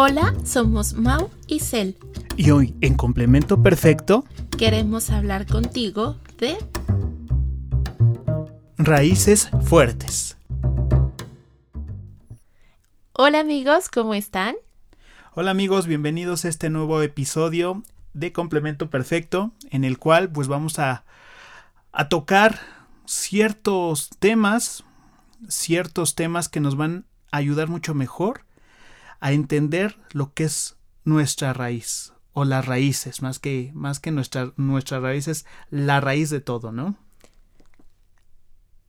Hola, somos Mau y Cel. Y hoy, en complemento perfecto, queremos hablar contigo de raíces fuertes. Hola amigos, ¿cómo están? Hola amigos, bienvenidos a este nuevo episodio de Complemento Perfecto, en el cual pues vamos a, a tocar ciertos temas, ciertos temas que nos van a ayudar mucho mejor a entender lo que es nuestra raíz o las raíces, más que, más que nuestra, nuestra raíz es la raíz de todo, ¿no?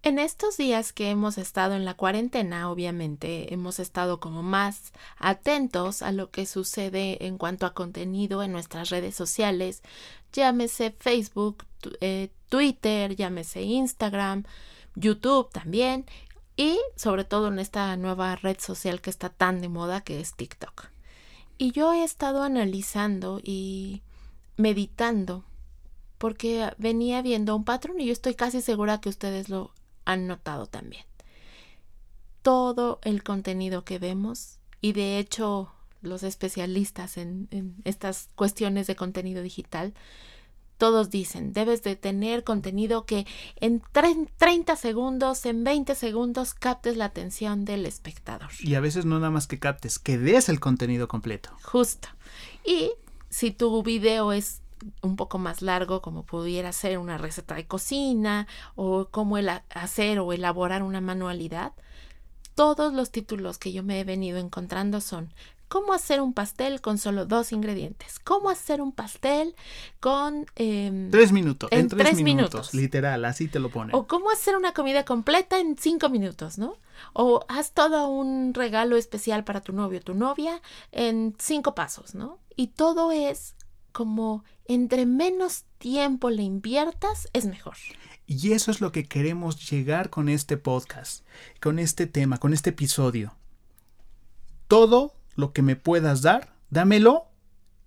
En estos días que hemos estado en la cuarentena, obviamente hemos estado como más atentos a lo que sucede en cuanto a contenido en nuestras redes sociales, llámese Facebook, eh, Twitter, llámese Instagram, YouTube también, y sobre todo en esta nueva red social que está tan de moda que es TikTok. Y yo he estado analizando y meditando porque venía viendo un patrón y yo estoy casi segura que ustedes lo han notado también. Todo el contenido que vemos y de hecho los especialistas en, en estas cuestiones de contenido digital todos dicen, debes de tener contenido que en 30 segundos, en 20 segundos captes la atención del espectador. Y a veces no nada más que captes, que des el contenido completo. Justo. Y si tu video es un poco más largo, como pudiera ser una receta de cocina o cómo el hacer o elaborar una manualidad, todos los títulos que yo me he venido encontrando son cómo hacer un pastel con solo dos ingredientes, cómo hacer un pastel con... Em, tres minutos, en, tres, minutos, literal, así te lo ponen. O cómo hacer una comida completa en cinco minutos, ¿no? O haz todo un regalo especial para tu novio o tu novia en cinco pasos, ¿no? Y todo es como entre menos tiempo le inviertas, es mejor. Y eso es lo que queremos llegar con este podcast, con este tema, con este episodio. Todo lo que me puedas dar, dámelo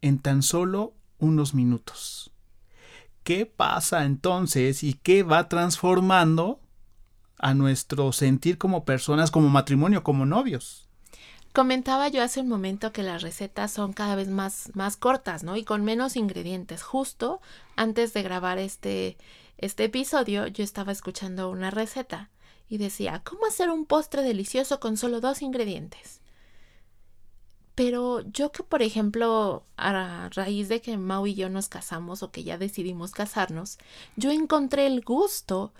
en tan solo unos minutos. ¿Qué pasa entonces y qué va transformando a nuestro sentir como personas, como matrimonio, como novios? Comentaba yo hace un momento que las recetas son cada vez más, más cortas, ¿no? Y con menos ingredientes. Justo antes de grabar este, este episodio, yo estaba escuchando una receta y decía, ¿cómo hacer un postre delicioso con solo dos ingredientes? Pero yo que, por ejemplo, a raíz de que Mau y yo nos casamos o que ya decidimos casarnos, yo encontré el gusto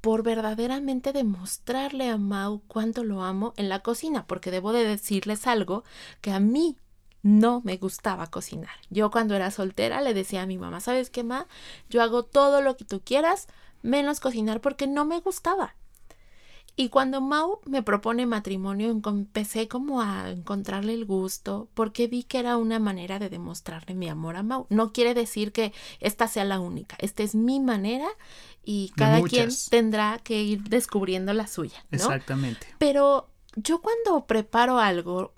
por verdaderamente demostrarle a Mau cuánto lo amo en la cocina, porque debo de decirles algo que a mí no me gustaba cocinar. Yo cuando era soltera le decía a mi mamá, ¿sabes qué, Ma? Yo hago todo lo que tú quieras, menos cocinar porque no me gustaba. Y cuando Mau me propone matrimonio, empecé como a encontrarle el gusto porque vi que era una manera de demostrarle mi amor a Mau. No quiere decir que esta sea la única, esta es mi manera y cada quien tendrá que ir descubriendo la suya. Exactamente. Pero yo cuando preparo algo,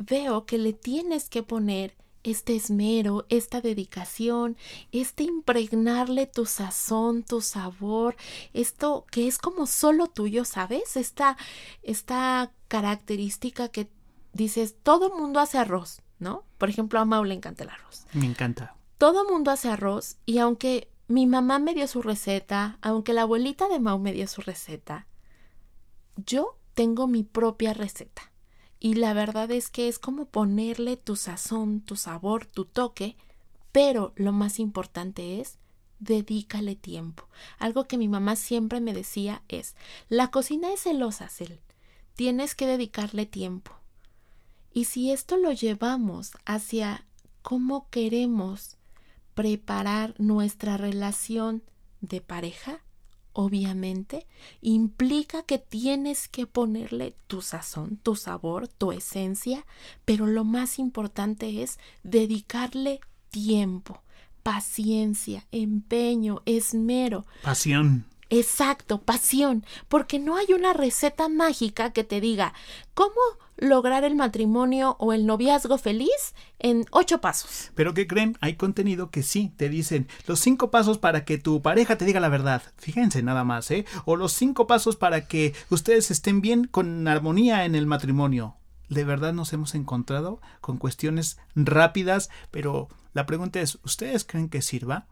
veo que le tienes que poner este esmero, esta dedicación, este impregnarle tu sazón, tu sabor, esto que es como solo tuyo, ¿sabes? Esta, esta característica que dices, todo mundo hace arroz, ¿no? Por ejemplo, a Mau le encanta el arroz. Me encanta. Todo mundo hace arroz y aunque mi mamá me dio su receta, aunque la abuelita de Mau me dio su receta, yo tengo mi propia receta. Y la verdad es que es como ponerle tu sazón, tu sabor, tu toque, pero lo más importante es dedícale tiempo. Algo que mi mamá siempre me decía es, la cocina es celosa, Cel. Tienes que dedicarle tiempo. Y si esto lo llevamos hacia cómo queremos preparar nuestra relación de pareja, obviamente, implica que tienes que ponerle tu sazón, tu sabor, tu esencia, pero lo más importante es dedicarle tiempo, paciencia, empeño, esmero. Pasión. Exacto, pasión, porque no hay una receta mágica que te diga cómo lograr el matrimonio o el noviazgo feliz en ocho pasos. Pero ¿qué creen? Hay contenido que sí, te dicen los cinco pasos para que tu pareja te diga la verdad. Fíjense nada más, ¿eh? O los cinco pasos para que ustedes estén bien con armonía en el matrimonio. de verdad nos hemos encontrado con cuestiones rápidas, pero la pregunta es, ¿ustedes creen que sirva?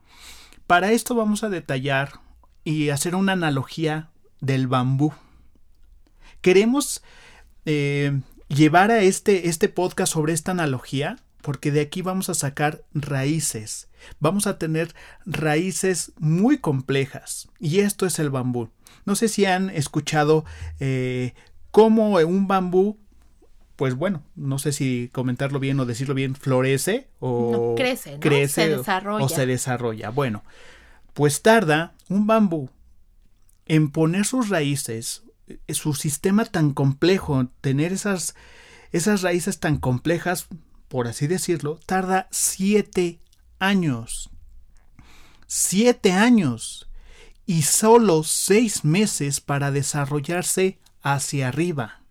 Para esto vamos a detallar y hacer una analogía del bambú. Queremos eh, llevar a este, este podcast sobre esta analogía porque de aquí vamos a sacar raíces. Vamos a tener raíces muy complejas y esto es el bambú. No sé si han escuchado eh, cómo un bambú pues bueno, no sé si comentarlo bien o decirlo bien, florece o crece, crece se desarrolla. o se desarrolla. Bueno, pues tarda un bambú en poner sus raíces, eh, su sistema tan complejo, tener esas, esas raíces tan complejas, por así decirlo, tarda siete años. Siete años. Y solo seis meses para desarrollarse hacia arriba.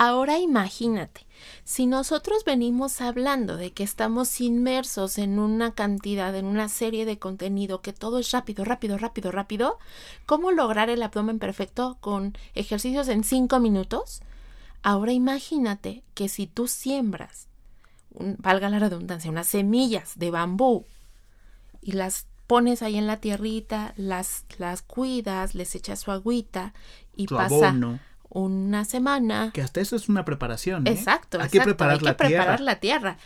Ahora imagínate, si nosotros venimos hablando de que estamos inmersos en una cantidad, en una serie de contenido, que todo es rápido, rápido, rápido, rápido, ¿cómo lograr el abdomen perfecto con ejercicios en cinco minutos? Ahora imagínate que si tú siembras, valga la redundancia, unas semillas de bambú y las pones ahí en la tierrita, las, las cuidas, les echas su agüita y pasa una semana. Que hasta eso es una preparación. ¿eh? Exacto. Hay que preparar, la, preparar la tierra.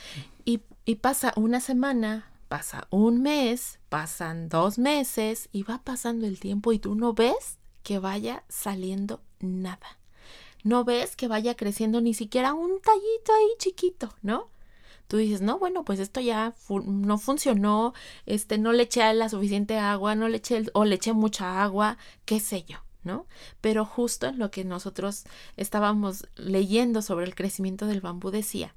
Y, y pasa una semana, pasa un mes, pasan dos meses y va pasando el tiempo y tú no ves que vaya saliendo nada. No ves que vaya creciendo ni siquiera un tallito ahí chiquito, ¿no? Tú dices, no, bueno, pues esto ya no funcionó, este, no le eché la suficiente agua, no le eché, o le eché mucha agua, qué sé yo. ¿No? Pero justo en lo que nosotros estábamos leyendo sobre el crecimiento del bambú decía,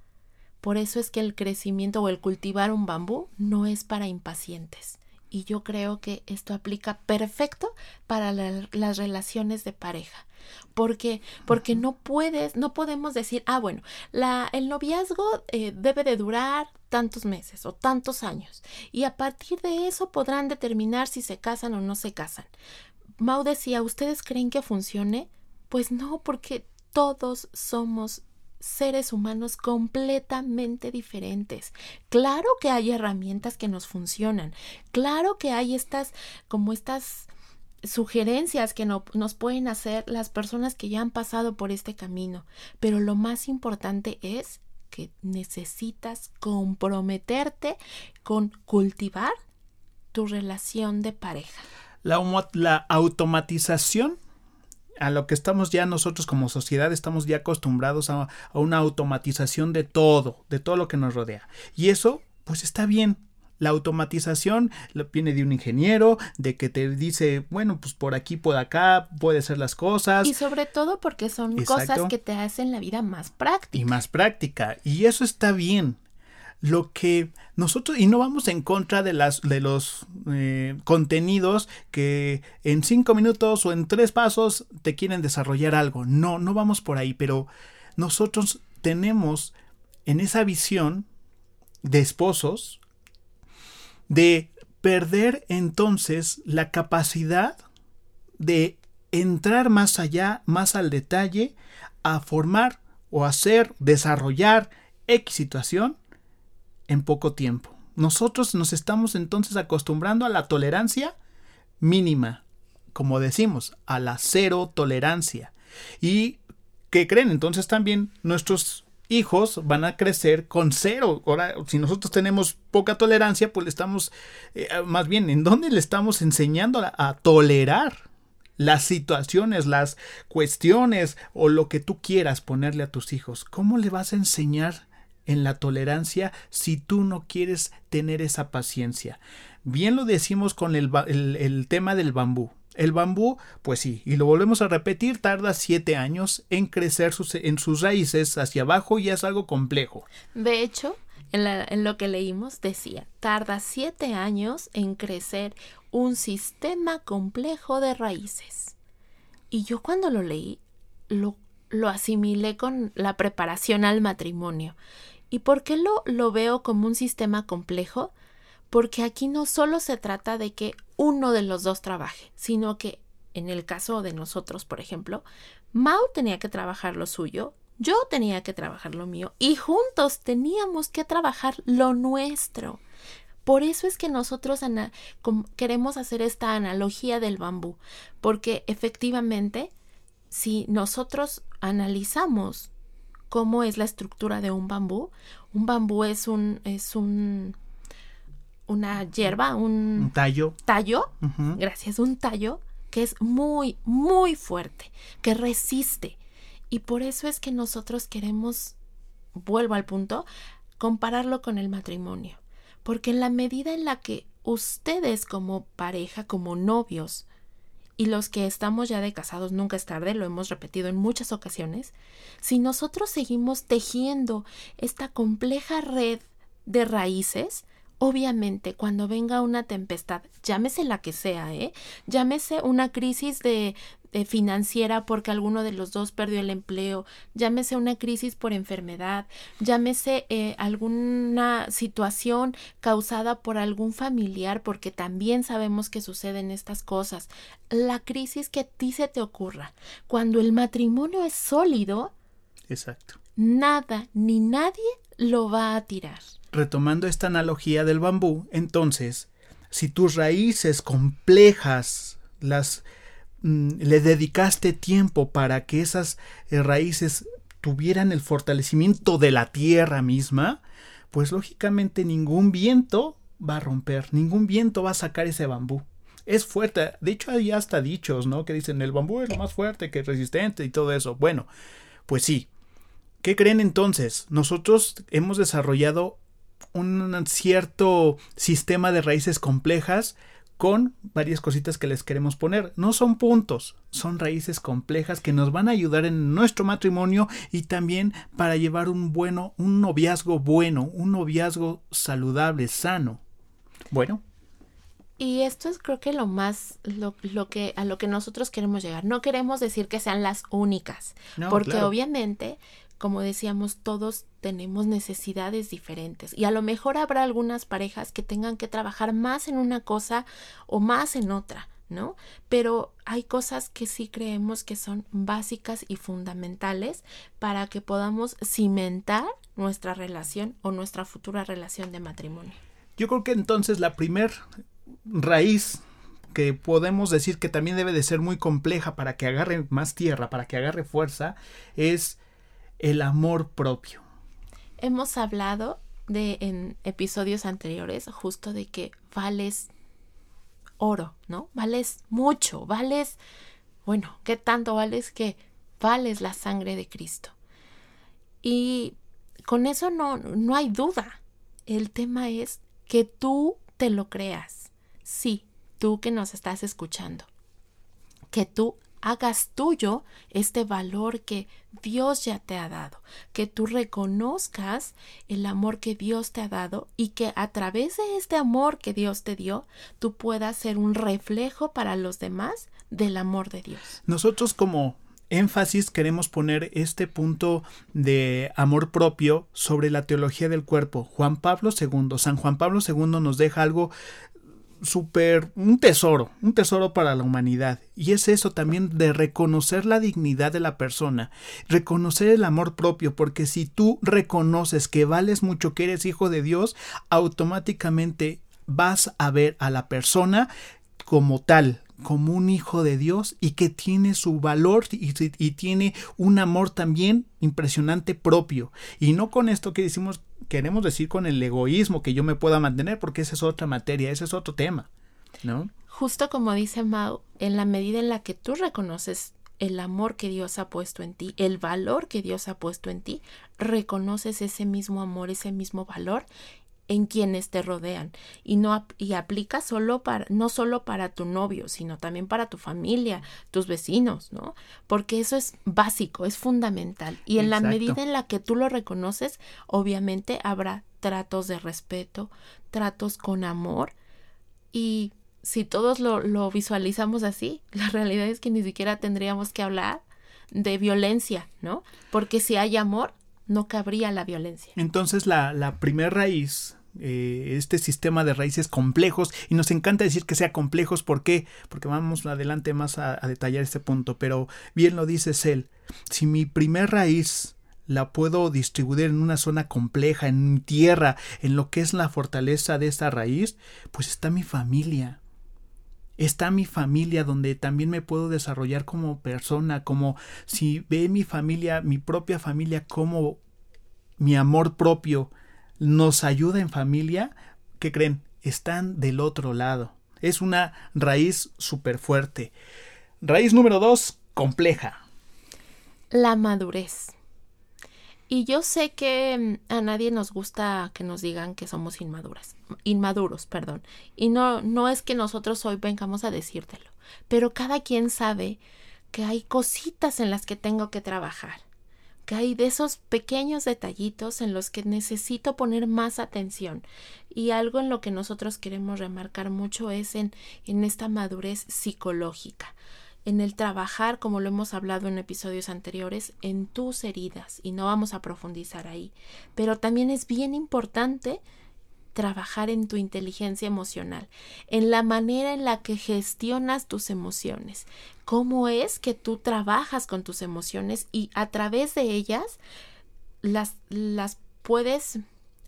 por eso es que el crecimiento o el cultivar un bambú no es para impacientes. Y yo creo que esto aplica perfecto para las relaciones de pareja. Porque, porque no puedes, no podemos decir, ah, bueno, la, el noviazgo eh, debe de durar tantos meses o tantos años. Y a partir de eso podrán determinar si se casan o no se casan. Mau decía, ¿ustedes creen que funcione? Pues no, porque todos somos seres humanos completamente diferentes. Claro que hay herramientas que nos funcionan. Claro que hay estas, como estas sugerencias que no, nos pueden hacer las personas que ya han pasado por este camino. Pero lo más importante es que necesitas comprometerte con cultivar tu relación de pareja la, automatización a lo que estamos ya nosotros como sociedad estamos ya acostumbrados a, una automatización de todo, de todo lo que nos rodea. Y eso, pues está bien. La automatización viene de un ingeniero, de que te dice, bueno, pues por aquí, por acá, puede ser las cosas. Y sobre todo porque son cosas que te hacen la vida más práctica. Y más práctica. Y eso está bien lo que nosotros, y no vamos en contra de, las, de los eh, contenidos que en cinco minutos o en tres pasos te quieren desarrollar algo. No, no vamos por ahí, pero nosotros tenemos en esa visión de esposos de perder entonces la capacidad de entrar más allá, más al detalle, a formar o hacer, desarrollar X situación en poco tiempo. Nosotros nos estamos entonces acostumbrando a la tolerancia mínima, como decimos, a la cero tolerancia. ¿Y qué creen? Entonces también nuestros hijos van a crecer con cero. Ahora, si nosotros tenemos poca tolerancia, pues le estamos, eh, más bien, ¿en dónde le estamos enseñando a, a tolerar? las situaciones, las cuestiones o lo que tú quieras ponerle a tus hijos. ¿Cómo le vas a enseñar en la tolerancia si tú no quieres tener esa paciencia. Bien lo decimos con el, tema del bambú. El bambú, pues sí, y lo volvemos a repetir, tarda siete años en crecer en sus raíces hacia abajo y es algo complejo. De hecho, en, en, lo que leímos decía, tarda siete años en crecer un sistema complejo de raíces. Y yo cuando lo leí, lo, lo asimilé con la preparación al matrimonio. ¿Y por qué lo, lo veo como un sistema complejo? Porque aquí no solo se trata de que uno de los dos trabaje, sino que en el caso de nosotros, por ejemplo, Mao tenía que trabajar lo suyo, yo tenía que trabajar lo mío y juntos teníamos que trabajar lo nuestro. Por eso es que nosotros queremos hacer esta analogía del bambú, porque efectivamente, si nosotros analizamos cómo es la estructura de un bambú, un bambú es un, es un, una hierba, un, tallo. Tallo, gracias, un tallo que es muy, muy fuerte, que resiste. Y por eso es que nosotros queremos, vuelvo al punto, compararlo con el matrimonio. Porque en la medida en la que ustedes como pareja, como novios, y los que estamos ya de casados nunca es tarde, lo hemos repetido en muchas ocasiones, si nosotros seguimos tejiendo esta compleja red de raíces, Obviamente, cuando venga una tempestad, llámese la que sea, ¿eh? Llámese una crisis de, financiera porque alguno de los dos perdió el empleo, llámese una crisis por enfermedad, llámese eh, alguna situación causada por algún familiar, porque también sabemos que suceden estas cosas. La crisis que a ti se te ocurra, cuando el matrimonio es sólido, exacto. Nada ni nadie lo va a tirar retomando esta analogía del bambú, entonces, si tus raíces complejas las le dedicaste tiempo para que esas eh, raíces tuvieran el fortalecimiento de la tierra misma, pues lógicamente ningún viento va a romper, ningún viento va a sacar ese bambú. Es fuerte, de hecho hay hasta dichos, ¿no? Que dicen el bambú es lo más fuerte que resistente y todo eso. Bueno, pues sí. ¿Qué creen entonces? Nosotros hemos desarrollado un cierto sistema de raíces complejas con varias cositas que les queremos poner. No son puntos, son raíces complejas que nos van a ayudar en nuestro matrimonio y también para llevar un bueno, un noviazgo bueno, un noviazgo saludable, sano. Bueno. Y esto es creo que lo más lo, lo que a lo que nosotros queremos llegar. No queremos decir que sean las únicas, porque obviamente como decíamos, todos tenemos necesidades diferentes y a lo mejor habrá algunas parejas que tengan que trabajar más en una cosa o más en otra, ¿no? Pero hay cosas que sí creemos que son básicas y fundamentales para que podamos cimentar nuestra relación o nuestra futura relación de matrimonio. Yo creo que entonces la primer raíz que podemos decir que también debe de ser muy compleja para que agarre más tierra, para que agarre fuerza, es el amor propio. Hemos hablado de en episodios anteriores justo de que vales oro, ¿no? Vales mucho, vales, bueno, ¿qué tanto vales que vales la sangre de Cristo? Y con eso no, no hay duda. El tema es que tú te lo creas. Sí, tú que nos estás escuchando. Que tú hagas tuyo este valor que Dios ya te ha dado, que tú reconozcas el amor que Dios te ha dado y que a través de este amor que Dios te dio, tú puedas ser un reflejo para los demás del amor de Dios. Nosotros como énfasis queremos poner este punto de amor propio sobre la teología del cuerpo. Juan Pablo II, San Juan Pablo II nos deja algo súper, un tesoro, un tesoro para la humanidad. Y es eso también de reconocer la dignidad de la persona, reconocer el amor propio, porque si tú reconoces que vales mucho, que eres hijo de Dios, automáticamente vas a ver a la persona como tal, como un hijo de Dios y que tiene su valor y, y, tiene un amor también impresionante propio. Y no con esto que decimos queremos decir con el egoísmo que yo me pueda mantener, porque esa es otra materia, ese es otro tema, ¿no? Justo como dice Mao, en la medida en la que tú reconoces el amor que Dios ha puesto en ti, el valor que Dios ha puesto en ti, reconoces ese mismo amor, ese mismo valor en quienes te rodean y no y aplica solo para no solo para tu novio, sino también para tu familia, tus vecinos, ¿no? Porque eso es básico, es fundamental y en la medida en la que tú lo reconoces, obviamente habrá tratos de respeto, tratos con amor y si todos lo, lo visualizamos así, la realidad es que ni siquiera tendríamos que hablar de violencia, ¿no? Porque si hay amor, no cabría la violencia. Entonces la, la primera raíz, eh, este sistema de raíces complejos, y nos encanta decir que sea complejos, ¿por qué? Porque vamos adelante más a, detallar este punto, pero bien lo dice él, si mi primer raíz la puedo distribuir en una zona compleja, en tierra, en lo que es la fortaleza de esa raíz, pues está mi familia. Está mi familia donde también me puedo desarrollar como persona, como si ve mi familia, mi propia familia, como mi amor propio nos ayuda en familia, ¿qué creen? Están del otro lado. Es una raíz súper fuerte. Raíz número dos, compleja. La madurez. Y yo sé que mm, a nadie nos gusta que nos digan que somos inmaduras, inmaduros, perdón. Y no, no es que nosotros hoy vengamos a decírtelo, pero cada quien sabe que hay cositas en las que tengo que trabajar, que hay de esos pequeños detallitos en los que necesito poner más atención. Y algo en lo que nosotros queremos remarcar mucho es en, en esta madurez psicológica en el trabajar, como lo hemos hablado en episodios anteriores, en tus heridas y no vamos a profundizar ahí. Pero también es bien importante trabajar en tu inteligencia emocional, en la manera en la que gestionas tus emociones, cómo es que tú trabajas con tus emociones y a través de ellas las, las puedes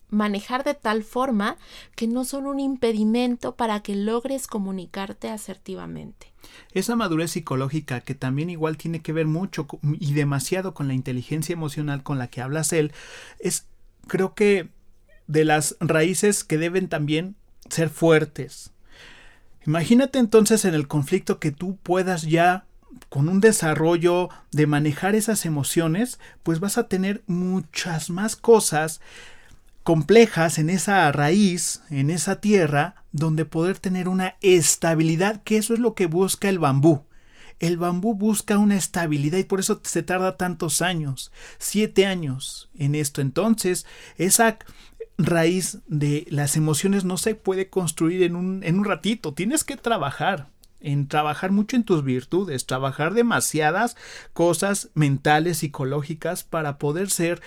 manejar de tal forma que no son un impedimento para que logres comunicarte asertivamente. Esa madurez psicológica que también igual tiene que ver mucho y demasiado con la inteligencia emocional con la que hablas él, es creo que de las raíces que deben también ser fuertes. Imagínate entonces en el conflicto que tú puedas ya con un desarrollo de manejar esas emociones, pues vas a tener muchas más cosas complejas en esa raíz, en esa tierra, donde poder tener una estabilidad, que eso es lo que busca el bambú. El bambú busca una estabilidad y por eso se tarda tantos años, siete años en esto. Entonces, esa raíz de las emociones no se puede construir en un, en un ratito, tienes que trabajar en trabajar mucho en tus virtudes, trabajar demasiadas cosas mentales, psicológicas para poder ser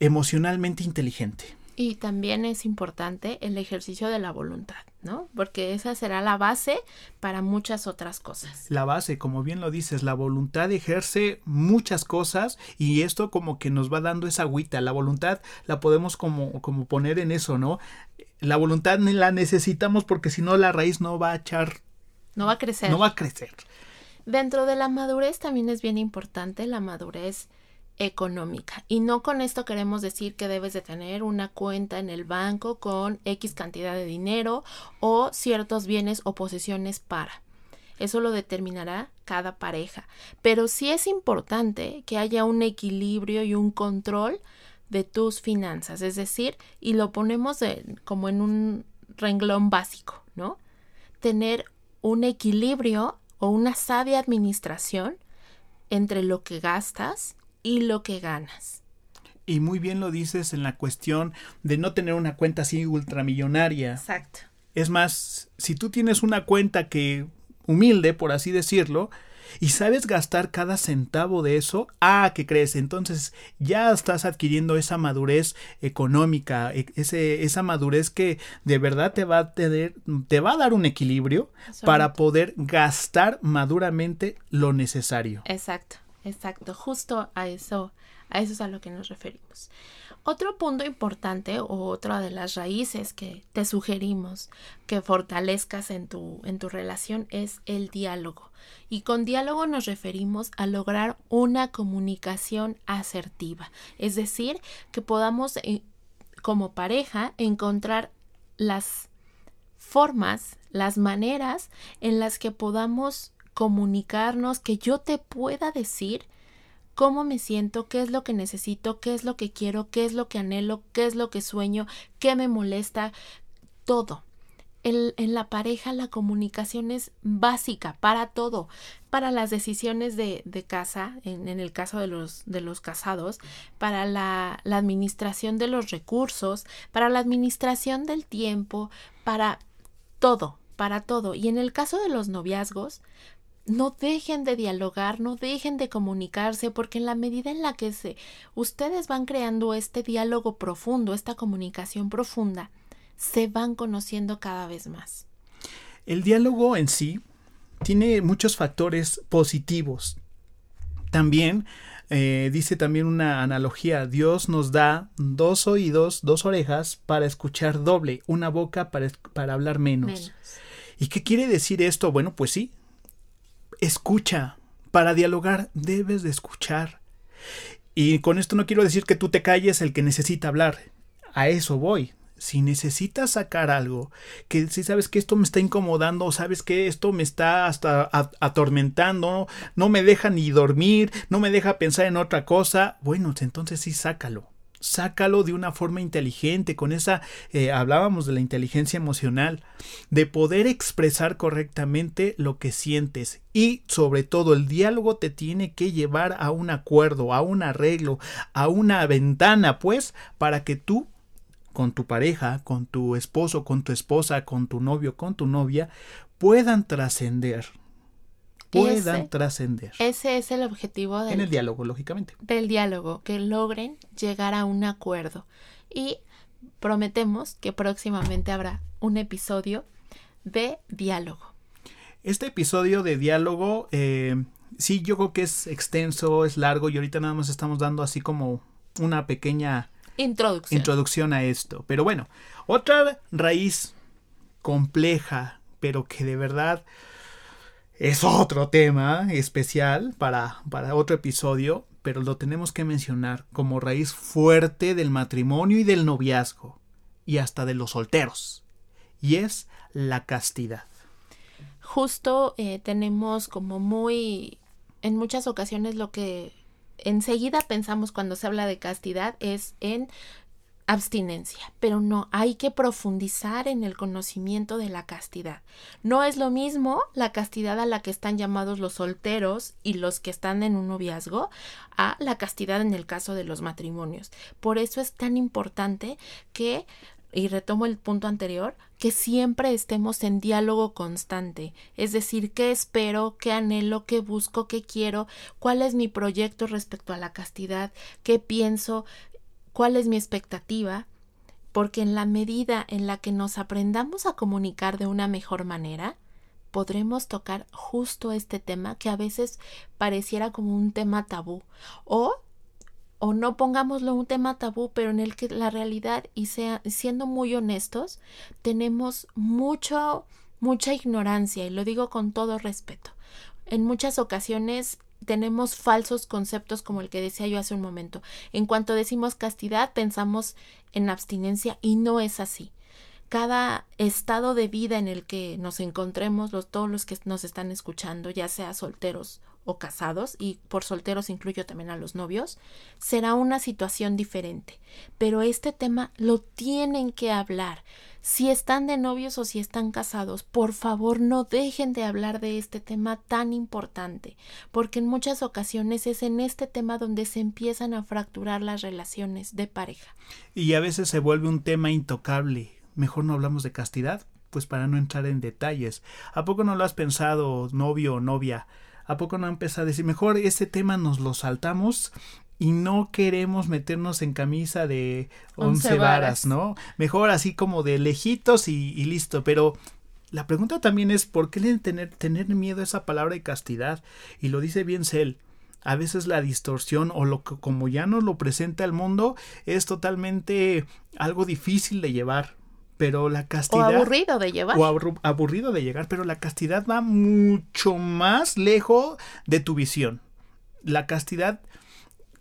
emocionalmente inteligente. Y también es importante el ejercicio de la voluntad, ¿no? Porque esa será la base para muchas otras cosas. La base, como bien lo dices, la voluntad ejerce muchas cosas y esto como que nos va dando esa agüita. La voluntad la podemos como, como poner en eso, ¿no? La voluntad la necesitamos porque si no la raíz no va a echar... No va a crecer. No va a crecer. Dentro de la madurez también es bien importante la madurez económica. Y no con esto queremos decir que debes de tener una cuenta en el banco con X cantidad de dinero o ciertos bienes o posesiones para. Eso lo determinará cada pareja. Pero sí es importante que haya un equilibrio y un control de tus finanzas. Es decir, y lo ponemos como en un renglón básico, ¿no? Tener un equilibrio o una sabia administración entre lo que gastas y lo que ganas. Y muy bien lo dices en la cuestión de no tener una cuenta así ultramillonaria. Exacto. Es más, si tú tienes una cuenta que humilde, por así decirlo, y sabes gastar cada centavo de eso, ah, ¿qué crees? Entonces ya estás adquiriendo esa madurez económica, e, ese, esa madurez que de verdad te va a, tener, te va a dar un equilibrio para poder gastar maduramente lo necesario. Exacto. Exacto, justo a eso, a eso es a lo que nos referimos. Otro punto importante o otra de las raíces que te sugerimos que fortalezcas en tu, en tu relación es el diálogo. Y con diálogo nos referimos a lograr una comunicación asertiva. Es decir, que podamos eh, como pareja encontrar las formas, las maneras en las que podamos comunicarnos, que yo te pueda decir cómo me siento, qué es lo que necesito, qué es lo que quiero, qué es lo que anhelo, qué es lo que sueño, qué me molesta, todo. En la pareja la comunicación es básica para todo, para las decisiones de, de casa, en, en, el caso de los, de los casados, para la administración de los recursos, para la administración del tiempo, para todo, para todo. Y en el caso de los noviazgos, no dejen de dialogar, no dejen de comunicarse, porque en la medida en la que se ustedes van creando este diálogo profundo, esta comunicación profunda, se van conociendo cada vez más. El diálogo en sí tiene muchos factores positivos. También Eh, dice también una analogía, Dios nos da dos oídos, dos orejas para escuchar doble, una boca para, para hablar menos. menos. ¿Y qué quiere decir esto? Bueno, pues sí, escucha, para dialogar debes de escuchar. Y con esto no quiero decir que tú te calles el que necesita hablar, a eso voy si necesitas sacar algo, que si sabes que esto me está incomodando, sabes que esto me está hasta atormentando, no me deja ni dormir, no me deja pensar en otra cosa, bueno, entonces sí sácalo. Sácalo de una forma inteligente, con esa, eh, hablábamos de la inteligencia emocional, de poder expresar correctamente lo que sientes y sobre todo el diálogo te tiene que llevar a un acuerdo, a un arreglo, a una ventana, pues, para que tú con tu pareja, con tu esposo, con tu esposa, con tu novio, con tu novia, puedan trascender. Puedan trascender. Ese es el objetivo del, en el diálogo, lógicamente. Del diálogo, que logren llegar a un acuerdo. Y prometemos que próximamente habrá un episodio de diálogo. Este episodio de diálogo, eh, sí, yo creo que es extenso, es largo y ahorita nada más estamos dando así como una pequeña Introducción. Introducción a esto. Pero bueno, otra raíz compleja, pero que de verdad es otro tema especial para, para otro episodio, pero lo tenemos que mencionar como raíz fuerte del matrimonio y del noviazgo, y hasta de los solteros, y es la castidad. Justo eh, tenemos como muy, en muchas ocasiones lo que enseguida pensamos cuando se habla de castidad es en abstinencia, pero no, hay que profundizar en el conocimiento de la castidad. No es lo mismo la castidad a la que están llamados los solteros y los que están en un noviazgo a la castidad en el caso de los matrimonios. Por eso es tan importante que y retomo el punto anterior, que siempre estemos en diálogo constante, es decir, qué espero, qué anhelo, qué busco, qué quiero, cuál es mi proyecto respecto a la castidad, qué pienso, cuál es mi expectativa, porque en la medida en la que nos aprendamos a comunicar de una mejor manera, podremos tocar justo este tema que a veces pareciera como un tema tabú o o no pongámoslo un tema tabú, pero en el que la realidad y sea, siendo muy honestos, tenemos mucho, mucha ignorancia y lo digo con todo respeto. En muchas ocasiones tenemos falsos conceptos como el que decía yo hace un momento. En cuanto decimos castidad, pensamos en abstinencia y no es así. Cada estado de vida en el que nos encontremos, los, todos los que nos están escuchando, ya sea solteros o casados, y por solteros incluyo también a los novios, será una situación diferente. Pero este tema lo tienen que hablar. Si están de novios o si están casados, por favor no dejen de hablar de este tema tan importante, porque en muchas ocasiones es en este tema donde se empiezan a fracturar las relaciones de pareja. Y a veces se vuelve un tema intocable. Mejor no hablamos de castidad, pues para no entrar en detalles. ¿A poco no lo has pensado, novio o novia? ¿A poco no empezado a decir, mejor ese tema nos lo saltamos y no queremos meternos en camisa de once, varas, ¿no? Mejor así como de lejitos y, listo, pero la pregunta también es ¿por qué tener, tener miedo a esa palabra de castidad? Y lo dice bien Cel. A veces la distorsión o lo que como ya nos lo presenta el mundo es totalmente algo difícil de llevar pero la castidad... O aburrido de llevar. O aburrido de llegar, pero la castidad va mucho más lejos de tu visión. La castidad,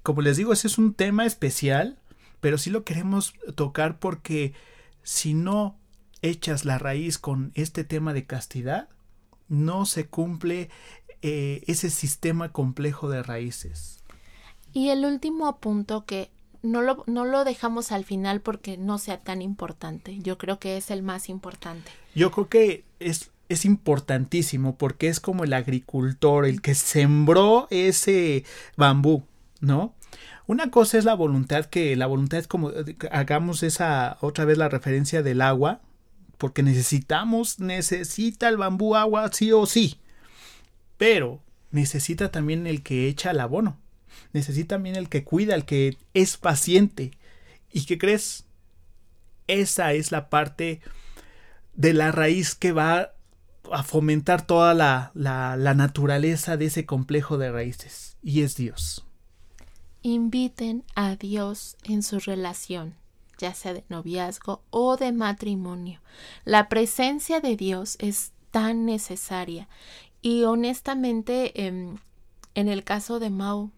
como les digo, ese es un tema especial, pero sí lo queremos tocar porque si no echas la raíz con este tema de castidad, no se cumple eh, ese sistema complejo de raíces. Y el último punto que no lo, no lo dejamos al final porque no sea tan importante. Yo creo que es el más importante. Yo creo que es, es importantísimo porque es como el agricultor, el que sembró ese bambú, ¿no? Una cosa es la voluntad, que la voluntad es como hagamos esa otra vez la referencia del agua, porque necesitamos, necesita el bambú agua sí o sí, pero necesita también el que echa el abono necesita también el que cuida, el que es paciente. ¿Y qué crees? Esa es la parte de la raíz que va a fomentar toda la, la, naturaleza de ese complejo de raíces. Y es Dios. Inviten a Dios en su relación, ya sea de noviazgo o de matrimonio. La presencia de Dios es tan necesaria y honestamente em, en el caso de Mau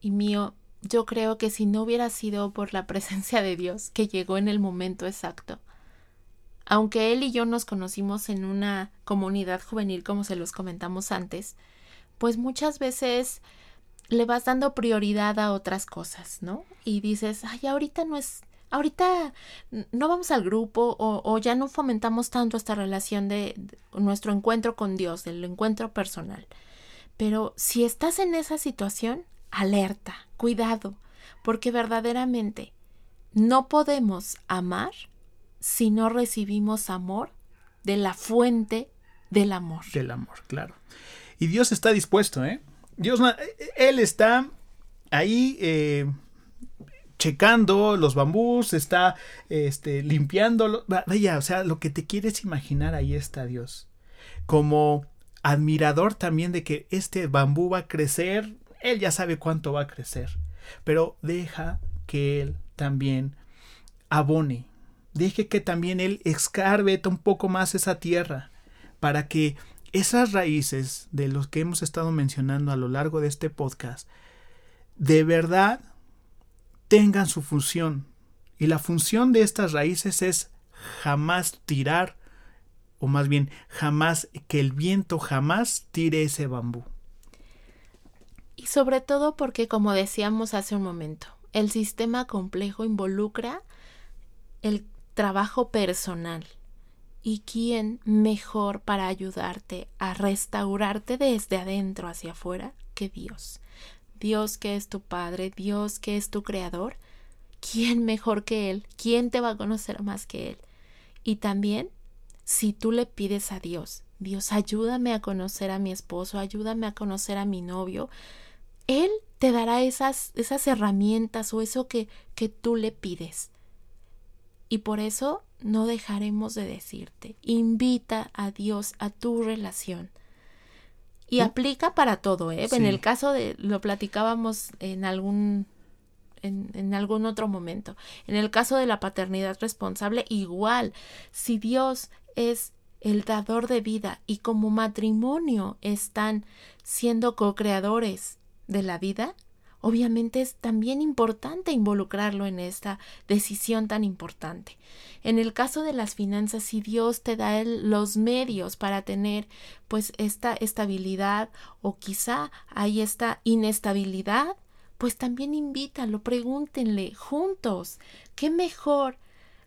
y mío, yo creo que si no hubiera sido por la presencia de Dios que llegó en el momento exacto, aunque él y yo nos conocimos en una comunidad juvenil como se los comentamos antes, pues muchas veces le vas dando prioridad a otras cosas, ¿no? Y dices, ay, ahorita no es, ahorita no vamos al grupo o, ya no fomentamos tanto esta relación de, de, nuestro encuentro con Dios, el encuentro personal. Pero si estás en esa situación, alerta, cuidado, porque verdaderamente no podemos amar si no recibimos amor de la fuente del amor. Del amor, claro. Y Dios está dispuesto, ¿eh? Dios, Él está ahí eh, checando los bambús, está este, limpiando. Vaya, o sea, lo que te quieres imaginar, ahí está Dios. Como admirador también de que este bambú va a crecer, Él ya sabe cuánto va a crecer. Pero deja que Él también abone. Deje que también Él escarbe un poco más esa tierra para que esas raíces de los que hemos estado mencionando a lo largo de este podcast, de verdad tengan su función. Y la función de estas raíces es jamás tirar, o más bien jamás que el viento jamás tire ese bambú. Y sobre todo porque, como decíamos hace un momento, el sistema complejo involucra el trabajo personal, ¿Y quién mejor para ayudarte a restaurarte desde adentro hacia afuera que Dios? Dios que es tu Padre, Dios que es tu Creador. ¿Quién mejor que Él? ¿Quién te va a conocer más que Él? Y también, si tú le pides a Dios, Dios, ayúdame a conocer a mi esposo, ayúdame a conocer a mi novio, Él te dará esas, esas herramientas o eso que, que tú le pides. Y por eso no dejaremos de decirte, invita a Dios a tu relación. Y aplica para todo, ¿eh? En el caso de, lo platicábamos en algún, en, en algún otro momento. En el caso de la paternidad responsable, igual, si Dios es el dador de vida y como matrimonio están siendo co-creadores de la vida, obviamente es también importante involucrarlo en esta decisión tan importante. En el caso de las finanzas, si Dios te da los medios para tener pues esta estabilidad o quizá hay esta inestabilidad, pues también invítalo, pregúntenle juntos, ¿qué mejor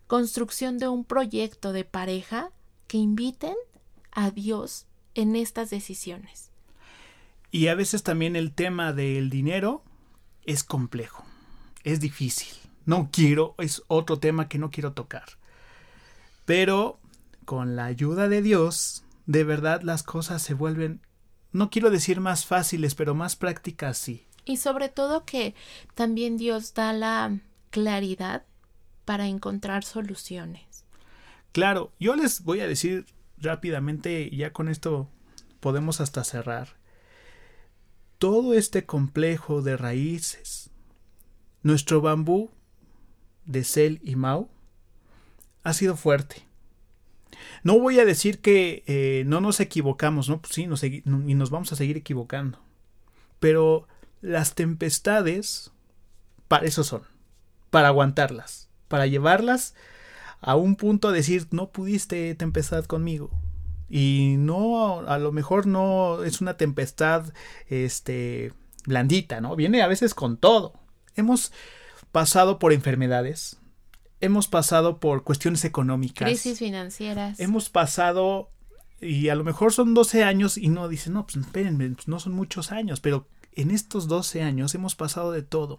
construcción de un proyecto de pareja que inviten a Dios en estas decisiones? Y a veces también el tema del dinero es complejo, es difícil. No quiero, es otro tema que no quiero tocar. Pero con la ayuda de Dios, de verdad las cosas se vuelven, no quiero decir más fáciles, pero más prácticas sí. Y sobre todo que también Dios da la claridad para encontrar soluciones. Claro, yo les voy a decir rápidamente, ya con esto podemos hasta cerrar todo este complejo de raíces. Nuestro bambú de Cel y Mau ha sido fuerte. No voy a decir que eh, no nos equivocamos, ¿no? Pues sí, y nos vamos a seguir equivocando. Pero las tempestades, para eso son, para aguantarlas, para llevarlas a un punto de decir, no pudiste tempestad conmigo, y no a lo mejor no es una tempestad este blandita, ¿no? Viene a veces con todo. Hemos pasado por enfermedades, hemos pasado por cuestiones económicas, crisis financieras. Hemos pasado y a lo mejor son 12 años y no dicen, "No, pues espérenme, pues, no son muchos años", pero en estos 12 años hemos pasado de todo.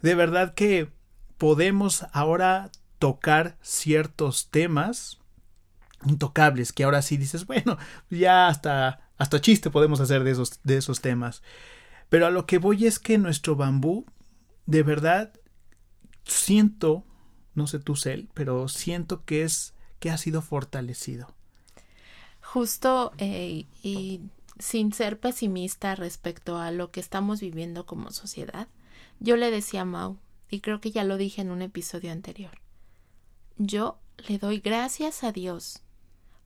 De verdad que podemos ahora tocar ciertos temas intocables, que ahora sí dices, bueno, ya hasta, hasta chiste podemos hacer de esos, de esos temas. Pero a lo que voy es que nuestro bambú, de verdad, siento, no sé tú, Cel, pero siento que es, que ha sido fortalecido. Justo, eh, y sin ser pesimista respecto a lo que estamos viviendo como sociedad, Yo le decía a Mau, y creo que ya lo dije en un episodio anterior, yo le doy gracias a Dios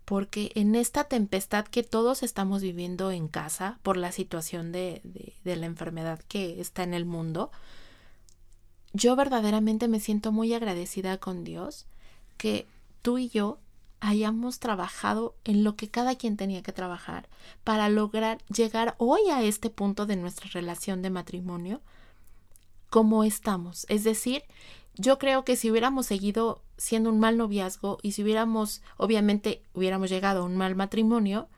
porque en esta tempestad que todos estamos viviendo en casa por la situación de, de, la enfermedad que está en el mundo, yo verdaderamente me siento muy agradecida con Dios que tú y yo hayamos trabajado en lo que cada quien tenía que trabajar para lograr llegar hoy a este punto de nuestra relación de matrimonio como estamos. Es decir, yo creo que si hubiéramos seguido siendo un mal noviazgo y si hubiéramos, obviamente, hubiéramos llegado a un mal matrimonio,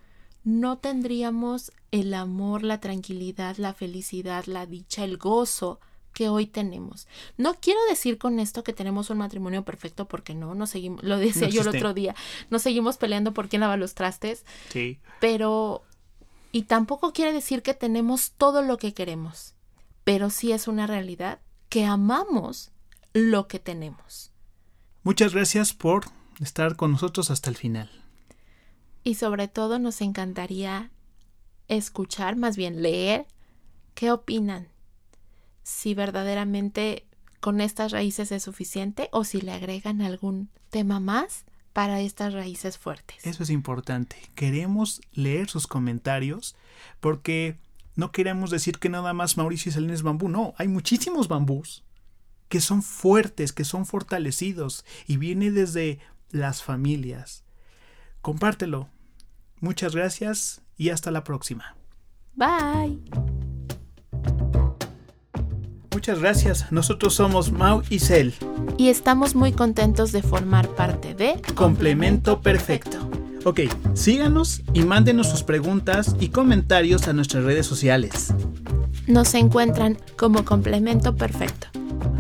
no tendríamos el amor, la tranquilidad, la felicidad, la dicha, el gozo que hoy tenemos. No quiero decir con esto que tenemos un matrimonio perfecto porque no, no seguimos, lo decía yo el otro día, no seguimos peleando por quién lava los trastes. Sí. Pero y tampoco quiere decir que tenemos todo lo que queremos, pero sí es una realidad que amamos lo que tenemos. Muchas gracias por estar con nosotros hasta el final. Y sobre todo nos encantaría escuchar, más bien leer, qué opinan. Si verdaderamente con estas raíces es suficiente o si le agregan algún tema más para estas raíces fuertes. Eso es importante. Queremos leer sus comentarios porque no queremos decir que nada más Mauricio y Selene es bambú. No, hay muchísimos bambús que son fuertes, que son fortalecidos y viene desde las familias. Compártelo. Muchas gracias y hasta la próxima. Bye. Muchas gracias. Nosotros somos Mau y Cel. Y estamos muy contentos de formar parte de Complemento Perfecto. Ok, síganos y mándenos sus preguntas y comentarios a nuestras redes sociales. Nos encuentran como Complemento Perfecto.